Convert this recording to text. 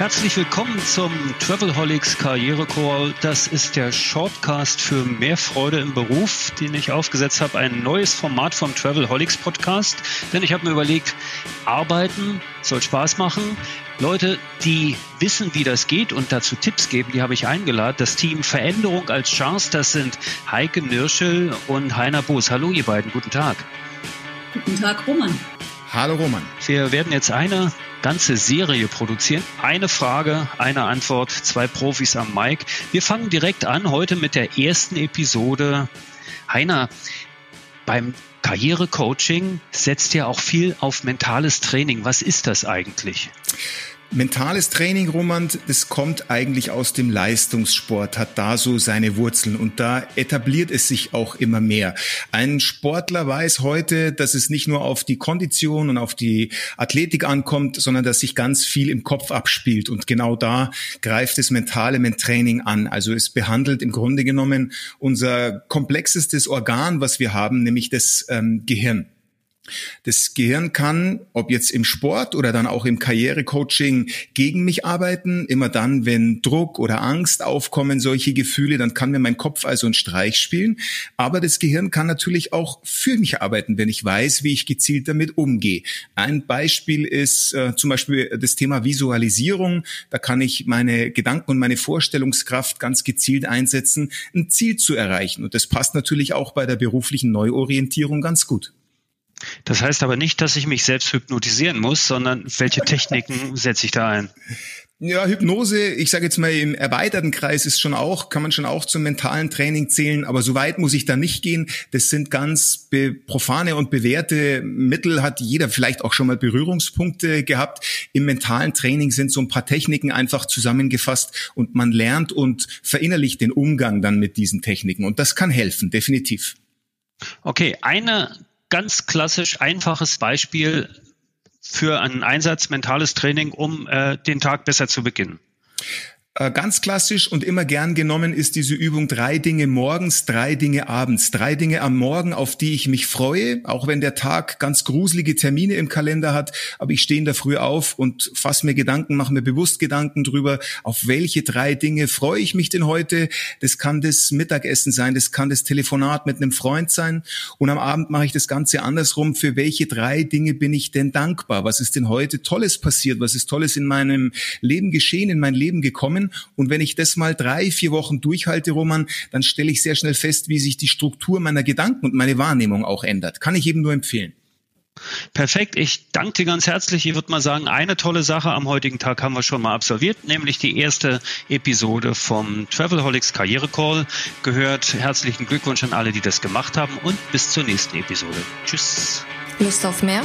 Herzlich willkommen zum Travelholics Karriere Call. Das ist der Shortcast für mehr Freude im Beruf, den ich aufgesetzt habe. Ein neues Format vom Travelholics Podcast. Denn ich habe mir überlegt, arbeiten soll Spaß machen. Leute, die wissen, wie das geht und dazu Tipps geben, die habe ich eingeladen. Das Team Veränderung als Chance, das sind Heike Nirschel und Heiner Boos. Hallo ihr beiden, guten Tag. Guten Tag, Roman. Hallo Roman. Wir werden jetzt eine ganze Serie produzieren. Eine Frage, eine Antwort, zwei Profis am Mic. Wir fangen direkt an heute mit der ersten Episode. Heiner, beim Karrierecoaching setzt ja auch viel auf mentales Training. Was ist das eigentlich? Mentales Training, Roman, das kommt eigentlich aus dem Leistungssport, hat da so seine Wurzeln und da etabliert es sich auch immer mehr. Ein Sportler weiß heute, dass es nicht nur auf die Kondition und auf die Athletik ankommt, sondern dass sich ganz viel im Kopf abspielt und genau da greift das mentale Training an. Also es behandelt im Grunde genommen unser komplexestes Organ, was wir haben, nämlich das ähm, Gehirn. Das Gehirn kann, ob jetzt im Sport oder dann auch im Karrierecoaching, gegen mich arbeiten. Immer dann, wenn Druck oder Angst aufkommen, solche Gefühle, dann kann mir mein Kopf also einen Streich spielen. Aber das Gehirn kann natürlich auch für mich arbeiten, wenn ich weiß, wie ich gezielt damit umgehe. Ein Beispiel ist äh, zum Beispiel das Thema Visualisierung. Da kann ich meine Gedanken und meine Vorstellungskraft ganz gezielt einsetzen, ein Ziel zu erreichen. Und das passt natürlich auch bei der beruflichen Neuorientierung ganz gut. Das heißt aber nicht, dass ich mich selbst hypnotisieren muss, sondern welche Techniken setze ich da ein? Ja, Hypnose, ich sage jetzt mal im erweiterten Kreis ist schon auch, kann man schon auch zum mentalen Training zählen, aber so weit muss ich da nicht gehen. Das sind ganz profane und bewährte Mittel, hat jeder vielleicht auch schon mal Berührungspunkte gehabt. Im mentalen Training sind so ein paar Techniken einfach zusammengefasst und man lernt und verinnerlicht den Umgang dann mit diesen Techniken und das kann helfen, definitiv. Okay, eine ganz klassisch einfaches Beispiel für einen Einsatz mentales Training, um äh, den Tag besser zu beginnen. Äh, ganz klassisch und immer gern genommen ist diese Übung drei Dinge morgens, drei Dinge abends. Drei Dinge am Morgen, auf die ich mich freue, auch wenn der Tag ganz gruselige Termine im Kalender hat. Aber ich stehe in der Früh auf und fasse mir Gedanken, mache mir bewusst Gedanken drüber, auf welche drei Dinge freue ich mich denn heute. Das kann das Mittagessen sein, das kann das Telefonat mit einem Freund sein. Und am Abend mache ich das Ganze andersrum. Für welche drei Dinge bin ich denn dankbar? Was ist denn heute Tolles passiert? Was ist Tolles in meinem Leben geschehen, in mein Leben gekommen? Und wenn ich das mal drei, vier Wochen durchhalte, Roman, dann stelle ich sehr schnell fest, wie sich die Struktur meiner Gedanken und meine Wahrnehmung auch ändert. Kann ich eben nur empfehlen. Perfekt. Ich danke dir ganz herzlich. Ich würde mal sagen, eine tolle Sache am heutigen Tag haben wir schon mal absolviert, nämlich die erste Episode vom Travelholics Karriere Call gehört. Herzlichen Glückwunsch an alle, die das gemacht haben und bis zur nächsten Episode. Tschüss. Lust auf mehr?